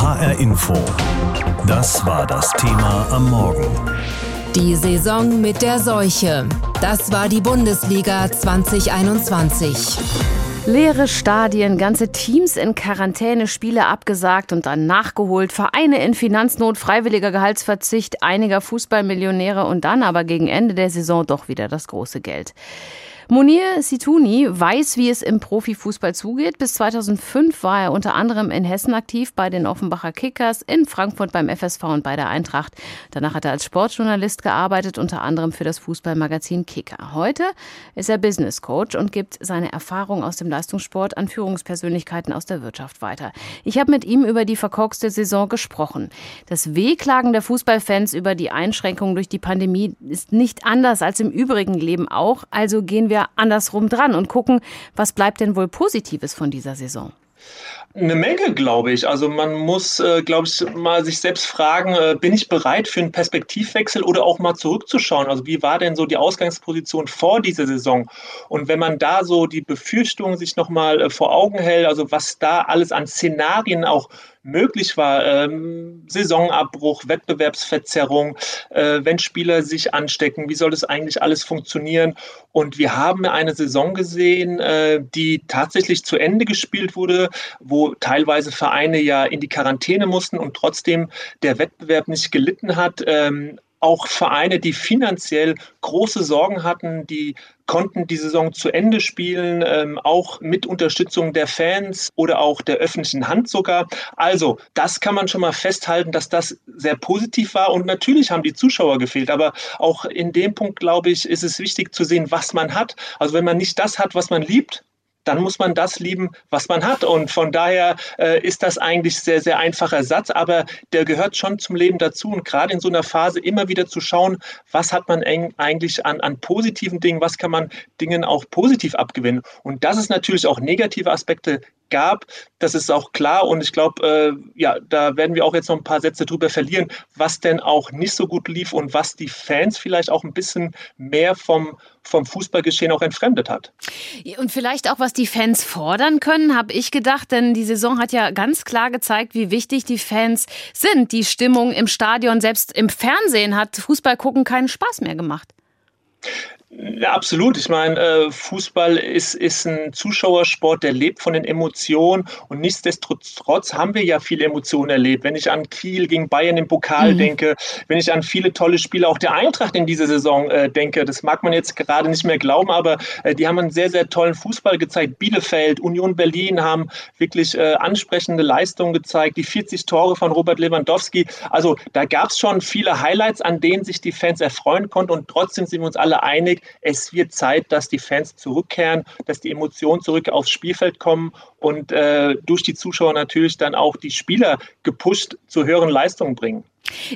HR Info. Das war das Thema am Morgen. Die Saison mit der Seuche. Das war die Bundesliga 2021. Leere Stadien, ganze Teams in Quarantäne, Spiele abgesagt und dann nachgeholt, Vereine in Finanznot, freiwilliger Gehaltsverzicht einiger Fußballmillionäre und dann aber gegen Ende der Saison doch wieder das große Geld. Munir Situni weiß, wie es im Profifußball zugeht. Bis 2005 war er unter anderem in Hessen aktiv bei den Offenbacher Kickers, in Frankfurt beim FSV und bei der Eintracht. Danach hat er als Sportjournalist gearbeitet, unter anderem für das Fußballmagazin Kicker. Heute ist er Business Coach und gibt seine Erfahrung aus dem Leistungssport an Führungspersönlichkeiten aus der Wirtschaft weiter. Ich habe mit ihm über die verkorkste Saison gesprochen. Das Wehklagen der Fußballfans über die Einschränkungen durch die Pandemie ist nicht anders als im übrigen Leben auch. Also gehen wir andersrum dran und gucken, was bleibt denn wohl Positives von dieser Saison? Eine Menge, glaube ich. Also man muss, äh, glaube ich, mal sich selbst fragen, äh, bin ich bereit für einen Perspektivwechsel oder auch mal zurückzuschauen? Also wie war denn so die Ausgangsposition vor dieser Saison? Und wenn man da so die Befürchtungen sich nochmal äh, vor Augen hält, also was da alles an Szenarien auch möglich war, ähm, Saisonabbruch, Wettbewerbsverzerrung, äh, wenn Spieler sich anstecken, wie soll das eigentlich alles funktionieren? Und wir haben eine Saison gesehen, äh, die tatsächlich zu Ende gespielt wurde, wo teilweise Vereine ja in die Quarantäne mussten und trotzdem der Wettbewerb nicht gelitten hat. Ähm, auch Vereine, die finanziell große Sorgen hatten, die konnten die Saison zu Ende spielen, ähm, auch mit Unterstützung der Fans oder auch der öffentlichen Hand sogar. Also, das kann man schon mal festhalten, dass das sehr positiv war. Und natürlich haben die Zuschauer gefehlt. Aber auch in dem Punkt, glaube ich, ist es wichtig zu sehen, was man hat. Also, wenn man nicht das hat, was man liebt, dann muss man das lieben, was man hat. Und von daher äh, ist das eigentlich sehr, sehr einfacher Satz, aber der gehört schon zum Leben dazu. Und gerade in so einer Phase immer wieder zu schauen, was hat man eigentlich an, an positiven Dingen, was kann man Dingen auch positiv abgewinnen. Und dass es natürlich auch negative Aspekte gab, das ist auch klar. Und ich glaube, äh, ja, da werden wir auch jetzt noch ein paar Sätze drüber verlieren, was denn auch nicht so gut lief und was die Fans vielleicht auch ein bisschen mehr vom vom Fußballgeschehen auch entfremdet hat. Und vielleicht auch, was die Fans fordern können, habe ich gedacht, denn die Saison hat ja ganz klar gezeigt, wie wichtig die Fans sind. Die Stimmung im Stadion, selbst im Fernsehen hat Fußball gucken keinen Spaß mehr gemacht. Ja, absolut. Ich meine, äh, Fußball ist, ist ein Zuschauersport, der lebt von den Emotionen und nichtsdestotrotz haben wir ja viele Emotionen erlebt. Wenn ich an Kiel gegen Bayern im Pokal mhm. denke, wenn ich an viele tolle Spiele auch der Eintracht in dieser Saison äh, denke, das mag man jetzt gerade nicht mehr glauben, aber äh, die haben einen sehr, sehr tollen Fußball gezeigt. Bielefeld, Union Berlin haben wirklich äh, ansprechende Leistungen gezeigt. Die 40 Tore von Robert Lewandowski. Also da gab es schon viele Highlights, an denen sich die Fans erfreuen konnten und trotzdem sind wir uns alle einig, es wird Zeit, dass die Fans zurückkehren, dass die Emotionen zurück aufs Spielfeld kommen und äh, durch die Zuschauer natürlich dann auch die Spieler gepusht zu höheren Leistungen bringen.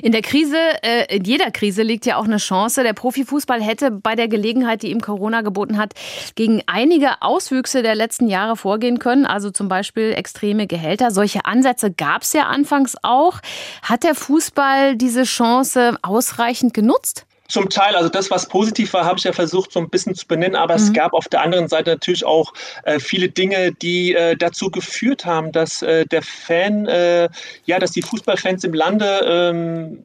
In der Krise, äh, in jeder Krise liegt ja auch eine Chance. Der Profifußball hätte bei der Gelegenheit, die ihm Corona geboten hat, gegen einige Auswüchse der letzten Jahre vorgehen können, also zum Beispiel extreme Gehälter. Solche Ansätze gab es ja anfangs auch. Hat der Fußball diese Chance ausreichend genutzt? Zum Teil, also das, was positiv war, habe ich ja versucht, so ein bisschen zu benennen, aber mhm. es gab auf der anderen Seite natürlich auch äh, viele Dinge, die äh, dazu geführt haben, dass äh, der Fan, äh, ja, dass die Fußballfans im Lande ähm,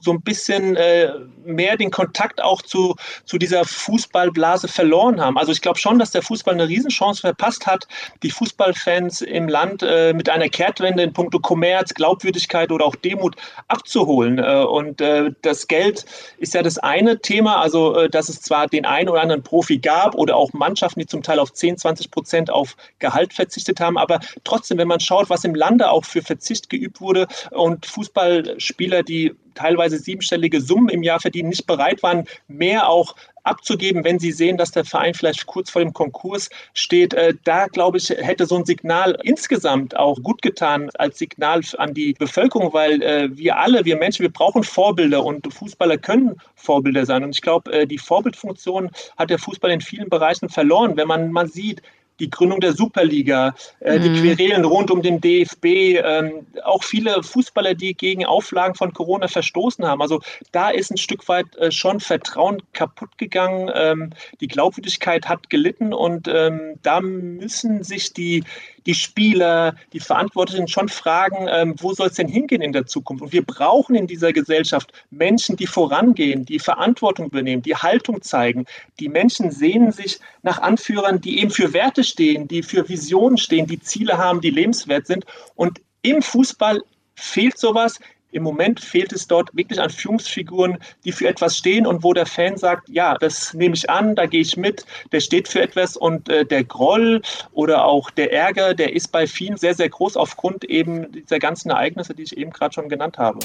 so ein bisschen äh, mehr den Kontakt auch zu, zu dieser Fußballblase verloren haben. Also ich glaube schon, dass der Fußball eine Riesenchance verpasst hat, die Fußballfans im Land äh, mit einer Kehrtwende in puncto Kommerz, Glaubwürdigkeit oder auch Demut abzuholen. Äh, und äh, das Geld ist ja das eine Thema, also äh, dass es zwar den einen oder anderen Profi gab oder auch Mannschaften, die zum Teil auf 10, 20 Prozent auf Gehalt verzichtet haben, aber trotzdem, wenn man schaut, was im Lande auch für Verzicht geübt wurde und Fußballspieler, die teilweise siebenstellige Summen im Jahr verdienen, nicht bereit waren, mehr auch abzugeben, wenn sie sehen, dass der Verein vielleicht kurz vor dem Konkurs steht. Äh, da, glaube ich, hätte so ein Signal insgesamt auch gut getan als Signal an die Bevölkerung, weil äh, wir alle, wir Menschen, wir brauchen Vorbilder und Fußballer können Vorbilder sein. Und ich glaube, äh, die Vorbildfunktion hat der Fußball in vielen Bereichen verloren. Wenn man mal sieht, die Gründung der Superliga, äh, mhm. die Querelen rund um den DFB, ähm, auch viele Fußballer, die gegen Auflagen von Corona verstoßen haben. Also da ist ein Stück weit äh, schon Vertrauen kaputt gegangen. Ähm, die Glaubwürdigkeit hat gelitten und ähm, da müssen sich die, die Spieler, die Verantwortlichen schon fragen, ähm, wo soll es denn hingehen in der Zukunft? Und wir brauchen in dieser Gesellschaft Menschen, die vorangehen, die Verantwortung übernehmen, die Haltung zeigen. Die Menschen sehnen sich nach Anführern, die eben für Werte stehen, die für Visionen stehen, die Ziele haben, die lebenswert sind. Und im Fußball fehlt sowas. Im Moment fehlt es dort wirklich an Führungsfiguren, die für etwas stehen und wo der Fan sagt, ja, das nehme ich an, da gehe ich mit, der steht für etwas und äh, der Groll oder auch der Ärger, der ist bei vielen sehr, sehr groß aufgrund eben dieser ganzen Ereignisse, die ich eben gerade schon genannt habe.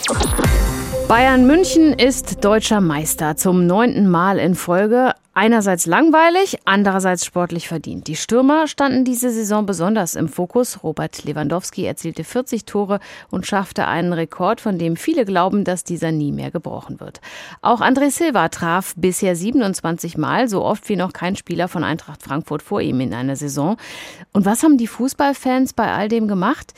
Bayern München ist deutscher Meister zum neunten Mal in Folge. Einerseits langweilig, andererseits sportlich verdient. Die Stürmer standen diese Saison besonders im Fokus. Robert Lewandowski erzielte 40 Tore und schaffte einen Rekord, von dem viele glauben, dass dieser nie mehr gebrochen wird. Auch André Silva traf bisher 27 Mal, so oft wie noch kein Spieler von Eintracht Frankfurt vor ihm in einer Saison. Und was haben die Fußballfans bei all dem gemacht?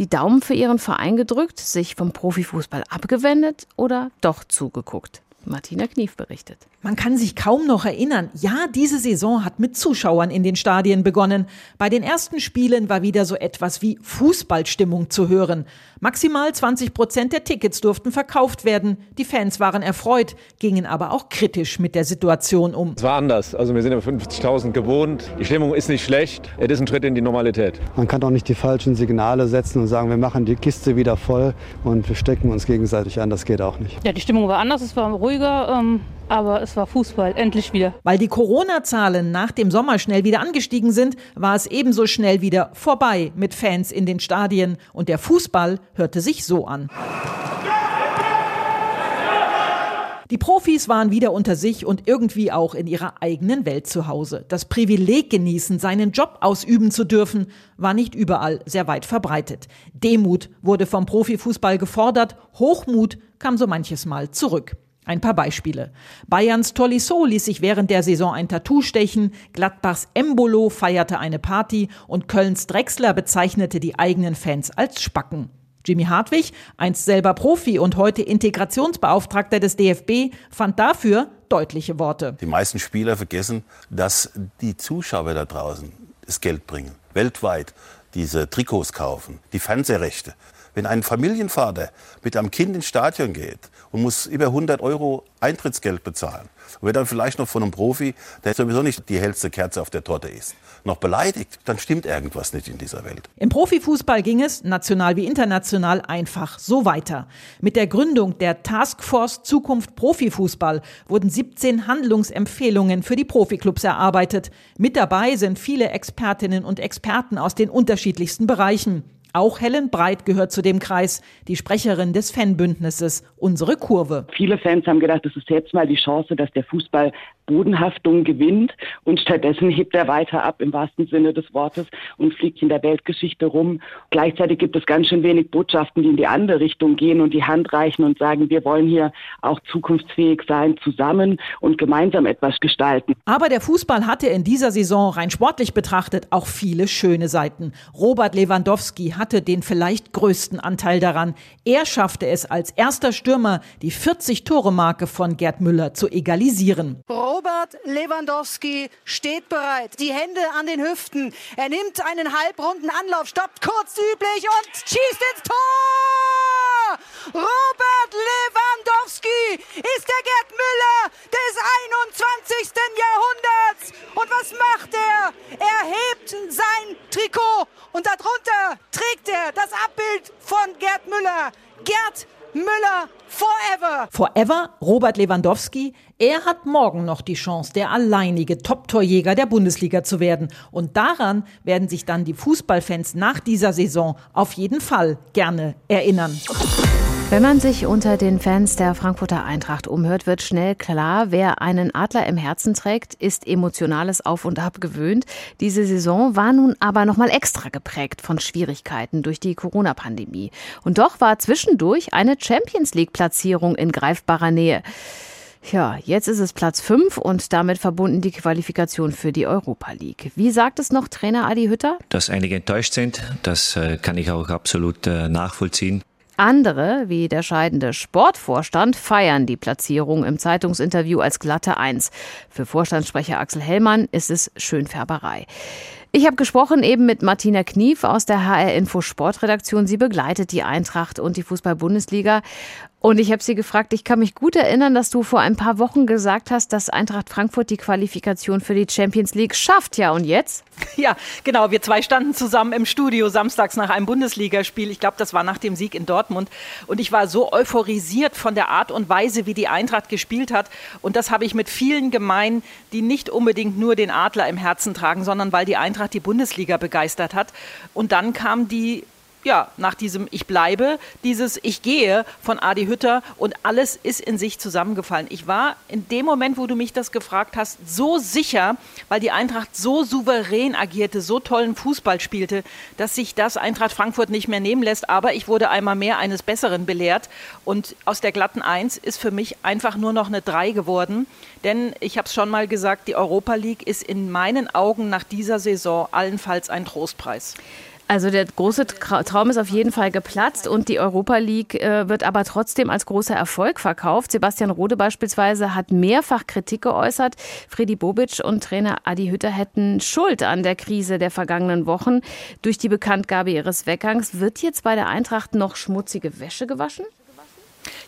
Die Daumen für ihren Verein gedrückt, sich vom Profifußball abgewendet oder doch zugeguckt? Martina Knief berichtet. Man kann sich kaum noch erinnern. Ja, diese Saison hat mit Zuschauern in den Stadien begonnen. Bei den ersten Spielen war wieder so etwas wie Fußballstimmung zu hören. Maximal 20 Prozent der Tickets durften verkauft werden. Die Fans waren erfreut, gingen aber auch kritisch mit der Situation um. Es war anders. Also wir sind über 50.000 gewohnt. Die Stimmung ist nicht schlecht. Es ist ein Schritt in die Normalität. Man kann doch nicht die falschen Signale setzen und sagen, wir machen die Kiste wieder voll und wir stecken uns gegenseitig an. Das geht auch nicht. Ja, die Stimmung war anders. Es war ruhiger. Ähm aber es war Fußball, endlich wieder. Weil die Corona-Zahlen nach dem Sommer schnell wieder angestiegen sind, war es ebenso schnell wieder vorbei mit Fans in den Stadien und der Fußball hörte sich so an. Die Profis waren wieder unter sich und irgendwie auch in ihrer eigenen Welt zu Hause. Das Privileg genießen, seinen Job ausüben zu dürfen, war nicht überall sehr weit verbreitet. Demut wurde vom Profifußball gefordert, Hochmut kam so manches Mal zurück. Ein paar Beispiele. Bayerns Tolisso ließ sich während der Saison ein Tattoo stechen, Gladbachs Embolo feierte eine Party und Kölns Drechsler bezeichnete die eigenen Fans als Spacken. Jimmy Hartwig, einst selber Profi und heute Integrationsbeauftragter des DFB, fand dafür deutliche Worte. Die meisten Spieler vergessen, dass die Zuschauer da draußen das Geld bringen, weltweit diese Trikots kaufen, die Fernsehrechte. Wenn ein Familienvater mit einem Kind ins Stadion geht und muss über 100 Euro Eintrittsgeld bezahlen und wird dann vielleicht noch von einem Profi, der sowieso nicht die hellste Kerze auf der Torte ist, noch beleidigt, dann stimmt irgendwas nicht in dieser Welt. Im Profifußball ging es, national wie international, einfach so weiter. Mit der Gründung der Taskforce Zukunft Profifußball wurden 17 Handlungsempfehlungen für die Profiklubs erarbeitet. Mit dabei sind viele Expertinnen und Experten aus den unterschiedlichsten Bereichen. Auch Helen Breit gehört zu dem Kreis, die Sprecherin des Fanbündnisses Unsere Kurve. Viele Fans haben gedacht, es ist jetzt mal die Chance, dass der Fußball Bodenhaftung gewinnt und stattdessen hebt er weiter ab im wahrsten Sinne des Wortes und fliegt in der Weltgeschichte rum. Gleichzeitig gibt es ganz schön wenig Botschaften, die in die andere Richtung gehen und die Hand reichen und sagen, wir wollen hier auch zukunftsfähig sein, zusammen und gemeinsam etwas gestalten. Aber der Fußball hatte in dieser Saison rein sportlich betrachtet auch viele schöne Seiten. Robert Lewandowski hatte den vielleicht größten Anteil daran. Er schaffte es als erster Stürmer, die 40-Tore-Marke von Gerd Müller zu egalisieren. Robert Lewandowski steht bereit, die Hände an den Hüften. Er nimmt einen halbrunden Anlauf, stoppt kurz üblich und schießt ins Tor! Robert Lewandowski ist der Gerd Müller des 21. Jahrhunderts. Und was macht er? Er hebt sein Trikot und darunter trägt er das Abbild von Gerd Müller. Gerd Müller forever. Robert Lewandowski. Er hat morgen noch die Chance, der alleinige Top-Torjäger der Bundesliga zu werden. Und daran werden sich dann die Fußballfans nach dieser Saison auf jeden Fall gerne erinnern. Wenn man sich unter den Fans der Frankfurter Eintracht umhört, wird schnell klar, wer einen Adler im Herzen trägt, ist emotionales Auf und Ab gewöhnt. Diese Saison war nun aber nochmal extra geprägt von Schwierigkeiten durch die Corona-Pandemie. Und doch war zwischendurch eine Champions League-Platzierung in greifbarer Nähe. Ja, jetzt ist es Platz 5 und damit verbunden die Qualifikation für die Europa League. Wie sagt es noch Trainer Adi Hütter? Dass einige enttäuscht sind, das äh, kann ich auch absolut äh, nachvollziehen. Andere, wie der scheidende Sportvorstand, feiern die Platzierung im Zeitungsinterview als glatte Eins. Für Vorstandssprecher Axel Hellmann ist es Schönfärberei. Ich habe gesprochen eben mit Martina Knief aus der HR Info Sportredaktion. Sie begleitet die Eintracht und die Fußball-Bundesliga. Und ich habe sie gefragt, ich kann mich gut erinnern, dass du vor ein paar Wochen gesagt hast, dass Eintracht Frankfurt die Qualifikation für die Champions League schafft. Ja, und jetzt? Ja, genau. Wir zwei standen zusammen im Studio samstags nach einem Bundesligaspiel. Ich glaube, das war nach dem Sieg in Dortmund. Und ich war so euphorisiert von der Art und Weise, wie die Eintracht gespielt hat. Und das habe ich mit vielen gemein, die nicht unbedingt nur den Adler im Herzen tragen, sondern weil die Eintracht die Bundesliga begeistert hat. Und dann kam die ja, nach diesem Ich bleibe, dieses Ich gehe von Adi Hütter und alles ist in sich zusammengefallen. Ich war in dem Moment, wo du mich das gefragt hast, so sicher, weil die Eintracht so souverän agierte, so tollen Fußball spielte, dass sich das Eintracht Frankfurt nicht mehr nehmen lässt. Aber ich wurde einmal mehr eines Besseren belehrt und aus der glatten Eins ist für mich einfach nur noch eine Drei geworden. Denn ich habe es schon mal gesagt, die Europa League ist in meinen Augen nach dieser Saison allenfalls ein Trostpreis. Also der große Traum ist auf jeden Fall geplatzt und die Europa League äh, wird aber trotzdem als großer Erfolg verkauft. Sebastian Rode beispielsweise hat mehrfach Kritik geäußert. Freddy Bobic und Trainer Adi Hütter hätten Schuld an der Krise der vergangenen Wochen. Durch die Bekanntgabe ihres Weggangs wird jetzt bei der Eintracht noch schmutzige Wäsche gewaschen?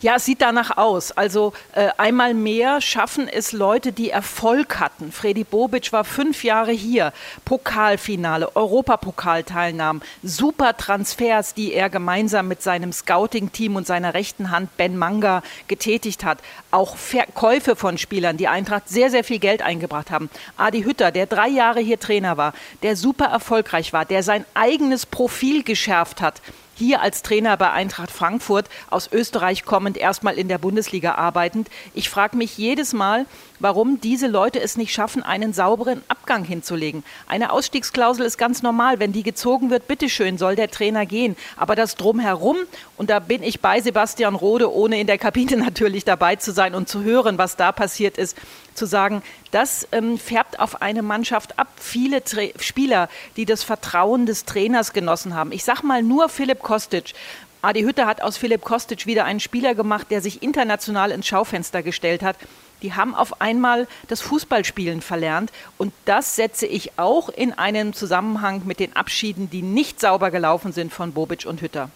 Ja, es sieht danach aus. Also äh, einmal mehr schaffen es Leute, die Erfolg hatten. Freddy Bobic war fünf Jahre hier, Pokalfinale, Europapokalteilnahmen, super Transfers, die er gemeinsam mit seinem Scouting-Team und seiner rechten Hand Ben Manga getätigt hat. Auch Verkäufe von Spielern, die Eintracht sehr, sehr viel Geld eingebracht haben. Adi Hütter, der drei Jahre hier Trainer war, der super erfolgreich war, der sein eigenes Profil geschärft hat hier als Trainer bei Eintracht Frankfurt aus Österreich kommend, erstmal in der Bundesliga arbeitend. Ich frage mich jedes Mal, warum diese Leute es nicht schaffen, einen sauberen Abgang hinzulegen. Eine Ausstiegsklausel ist ganz normal. Wenn die gezogen wird, bitteschön, soll der Trainer gehen. Aber das drumherum, und da bin ich bei Sebastian Rode, ohne in der Kabine natürlich dabei zu sein und zu hören, was da passiert ist, zu sagen, das ähm, färbt auf eine Mannschaft ab. Viele Tra Spieler, die das Vertrauen des Trainers genossen haben. Ich sage mal nur Philipp Kostic. Adi Hütte hat aus Philipp Kostic wieder einen Spieler gemacht, der sich international ins Schaufenster gestellt hat. Die haben auf einmal das Fußballspielen verlernt. Und das setze ich auch in einen Zusammenhang mit den Abschieden, die nicht sauber gelaufen sind von Bobic und Hütter.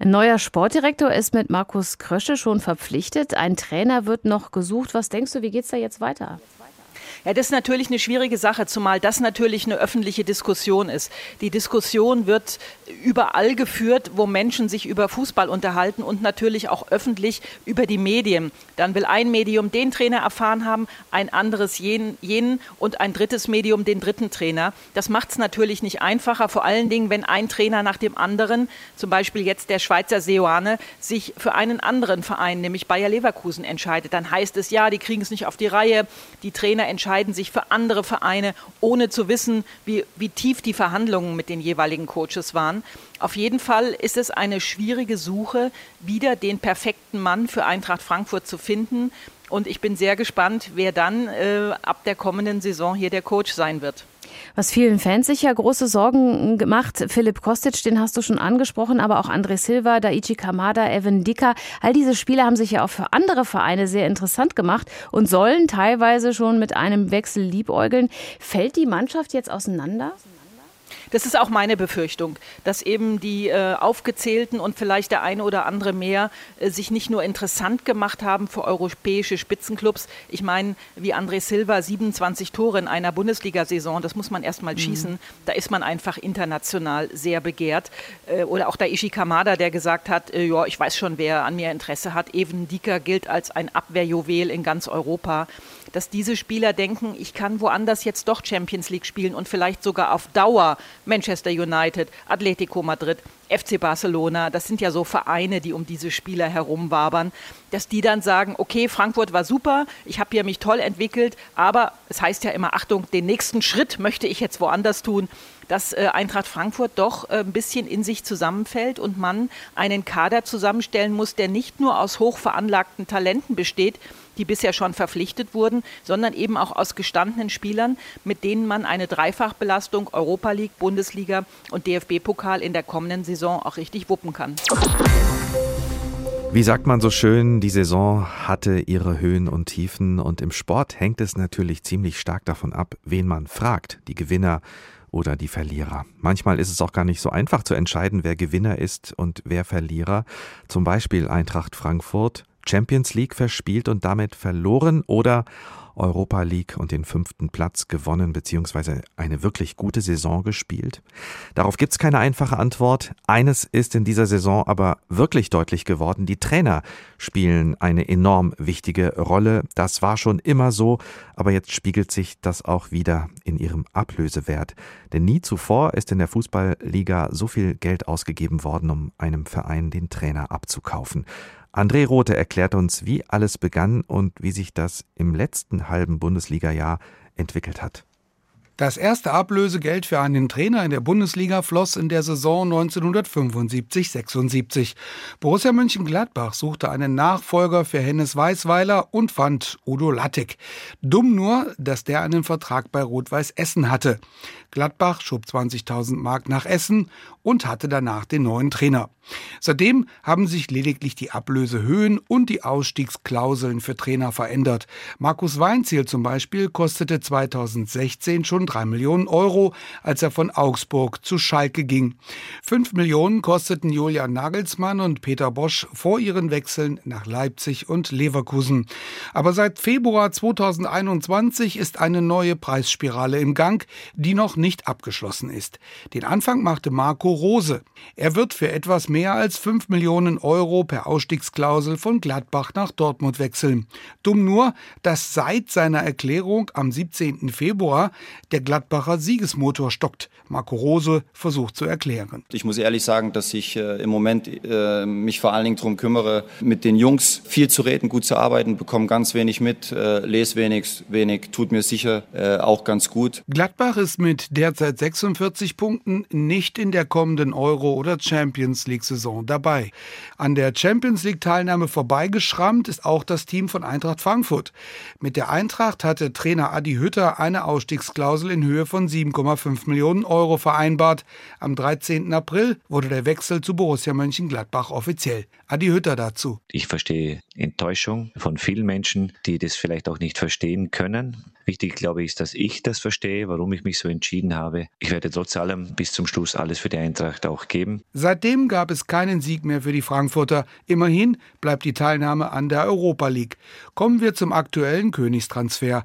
Ein neuer Sportdirektor ist mit Markus Krösche schon verpflichtet. Ein Trainer wird noch gesucht. Was denkst du, wie geht es da jetzt weiter? Ja, das ist natürlich eine schwierige Sache, zumal das natürlich eine öffentliche Diskussion ist. Die Diskussion wird überall geführt, wo Menschen sich über Fußball unterhalten und natürlich auch öffentlich über die Medien. Dann will ein Medium den Trainer erfahren haben, ein anderes jenen, jenen und ein drittes Medium den dritten Trainer. Das macht es natürlich nicht einfacher, vor allen Dingen, wenn ein Trainer nach dem anderen, zum Beispiel jetzt der Schweizer Seoane, sich für einen anderen Verein, nämlich Bayer Leverkusen, entscheidet. Dann heißt es, ja, die kriegen es nicht auf die Reihe, die Trainer entscheiden entscheiden sich für andere Vereine, ohne zu wissen, wie, wie tief die Verhandlungen mit den jeweiligen Coaches waren. Auf jeden Fall ist es eine schwierige Suche, wieder den perfekten Mann für Eintracht Frankfurt zu finden. Und ich bin sehr gespannt, wer dann äh, ab der kommenden Saison hier der Coach sein wird. Was vielen Fans sicher große Sorgen gemacht. Philipp Kostic, den hast du schon angesprochen, aber auch André Silva, Daichi Kamada, Evan Dicker. All diese Spieler haben sich ja auch für andere Vereine sehr interessant gemacht und sollen teilweise schon mit einem Wechsel liebäugeln. Fällt die Mannschaft jetzt auseinander? Das ist auch meine Befürchtung, dass eben die äh, aufgezählten und vielleicht der eine oder andere mehr äh, sich nicht nur interessant gemacht haben für europäische Spitzenclubs. Ich meine, wie André Silva 27 Tore in einer Bundesliga-Saison, das muss man erst mal mhm. schießen. Da ist man einfach international sehr begehrt. Äh, oder auch der Ishi Kamada, der gesagt hat, äh, ja, ich weiß schon, wer an mir Interesse hat. Even Dieker gilt als ein Abwehrjuwel in ganz Europa dass diese Spieler denken, ich kann woanders jetzt doch Champions League spielen und vielleicht sogar auf Dauer Manchester United, Atletico Madrid, FC Barcelona, das sind ja so Vereine, die um diese Spieler herumwabern, dass die dann sagen, okay, Frankfurt war super, ich habe hier mich toll entwickelt, aber es heißt ja immer, Achtung, den nächsten Schritt möchte ich jetzt woanders tun, dass äh, Eintracht Frankfurt doch äh, ein bisschen in sich zusammenfällt und man einen Kader zusammenstellen muss, der nicht nur aus hochveranlagten Talenten besteht, die bisher schon verpflichtet wurden, sondern eben auch aus gestandenen Spielern, mit denen man eine Dreifachbelastung Europa League, Bundesliga und DFB-Pokal in der kommenden Saison auch richtig wuppen kann. Wie sagt man so schön, die Saison hatte ihre Höhen und Tiefen und im Sport hängt es natürlich ziemlich stark davon ab, wen man fragt. Die Gewinner oder die Verlierer. Manchmal ist es auch gar nicht so einfach zu entscheiden, wer Gewinner ist und wer Verlierer. Zum Beispiel Eintracht Frankfurt, Champions League verspielt und damit verloren oder Europa League und den fünften Platz gewonnen bzw. eine wirklich gute Saison gespielt? Darauf gibt es keine einfache Antwort. Eines ist in dieser Saison aber wirklich deutlich geworden. Die Trainer spielen eine enorm wichtige Rolle. Das war schon immer so, aber jetzt spiegelt sich das auch wieder in ihrem Ablösewert. Denn nie zuvor ist in der Fußballliga so viel Geld ausgegeben worden, um einem Verein den Trainer abzukaufen. André Rothe erklärt uns, wie alles begann und wie sich das im letzten halben Bundesliga-Jahr entwickelt hat. Das erste Ablösegeld für einen Trainer in der Bundesliga floss in der Saison 1975-76. Borussia Mönchengladbach suchte einen Nachfolger für Hennes Weißweiler und fand Udo Lattek. Dumm nur, dass der einen Vertrag bei Rot-Weiß Essen hatte. Gladbach schob 20.000 Mark nach Essen und hatte danach den neuen Trainer. Seitdem haben sich lediglich die Ablösehöhen und die Ausstiegsklauseln für Trainer verändert. Markus Weinziel zum Beispiel kostete 2016 schon 3 Millionen Euro, als er von Augsburg zu Schalke ging. 5 Millionen kosteten Julian Nagelsmann und Peter Bosch vor ihren Wechseln nach Leipzig und Leverkusen. Aber seit Februar 2021 ist eine neue Preisspirale im Gang, die noch nicht abgeschlossen ist. Den Anfang machte Marco Rose. Er wird für etwas mehr als 5 Millionen Euro per Ausstiegsklausel von Gladbach nach Dortmund wechseln. Dumm nur, dass seit seiner Erklärung am 17. Februar der Gladbacher Siegesmotor stockt. Marco Rose versucht zu erklären. Ich muss ehrlich sagen, dass ich äh, im Moment äh, mich vor allen Dingen darum kümmere, mit den Jungs viel zu reden, gut zu arbeiten, bekomme ganz wenig mit, äh, lese wenig, wenig, tut mir sicher äh, auch ganz gut. Gladbach ist mit derzeit 46 Punkten nicht in der kommenden Euro- oder Champions League-Saison dabei. An der Champions League-Teilnahme vorbeigeschrammt ist auch das Team von Eintracht Frankfurt. Mit der Eintracht hatte Trainer Adi Hütter eine Ausstiegsklausel in Höhe von 7,5 Millionen Euro vereinbart. Am 13. April wurde der Wechsel zu Borussia Mönchengladbach offiziell. Adi Hütter dazu. Ich verstehe Enttäuschung von vielen Menschen, die das vielleicht auch nicht verstehen können. Wichtig, glaube ich, ist, dass ich das verstehe, warum ich mich so entschieden habe. Ich werde trotz allem bis zum Schluss alles für die Eintracht auch geben. Seitdem gab es keinen Sieg mehr für die Frankfurter. Immerhin bleibt die Teilnahme an der Europa League. Kommen wir zum aktuellen Königstransfer.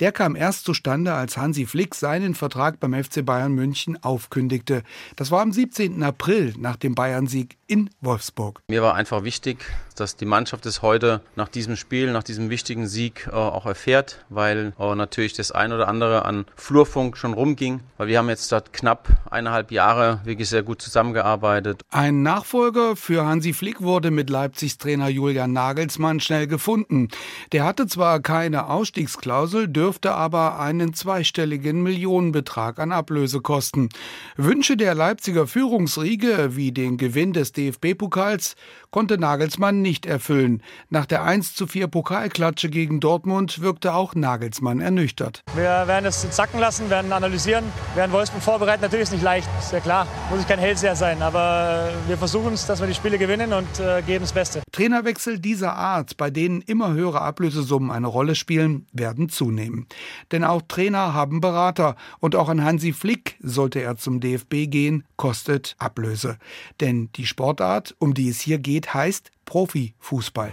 Der kam erst zustande, als Hansi Flick seinen Vertrag beim FC Bayern München aufkündigte. Das war am 17. April nach dem Bayern-Sieg in Wolfsburg. Mir war einfach wichtig, dass die Mannschaft es heute nach diesem Spiel, nach diesem wichtigen Sieg äh, auch erfährt, weil äh, natürlich das ein oder andere an Flurfunk schon rumging, weil wir haben jetzt dort knapp eineinhalb Jahre wirklich sehr gut zusammengearbeitet. Ein Nachfolger für Hansi Flick wurde mit Leipzigs Trainer Julian Nagelsmann schnell gefunden. Der hatte zwar keine Ausstiegsklausel, dürfte aber einen zweistelligen Millionenbetrag an Ablösekosten. Wünsche der Leipziger Führungsriege wie den Gewinn des DFB-Pokals konnte Nagelsmann nicht erfüllen. Nach der 1 zu 4 Pokalklatsche gegen Dortmund wirkte auch Nagelsmann ernüchtert. Wir werden es sacken lassen, werden analysieren, werden Wolfsburg vorbereiten. Natürlich ist es nicht leicht, ist ja klar. Muss ich kein Hellseher sein, aber wir versuchen es, dass wir die Spiele gewinnen und äh, geben das Beste. Trainerwechsel dieser Art, bei denen immer höhere Ablösesummen eine Rolle spielen, werden zunehmen. Denn auch Trainer haben Berater und auch an Hansi Flick, sollte er zum DFB gehen, kostet Ablöse. Denn die Sportart, um die es hier geht, heißt Profifußball.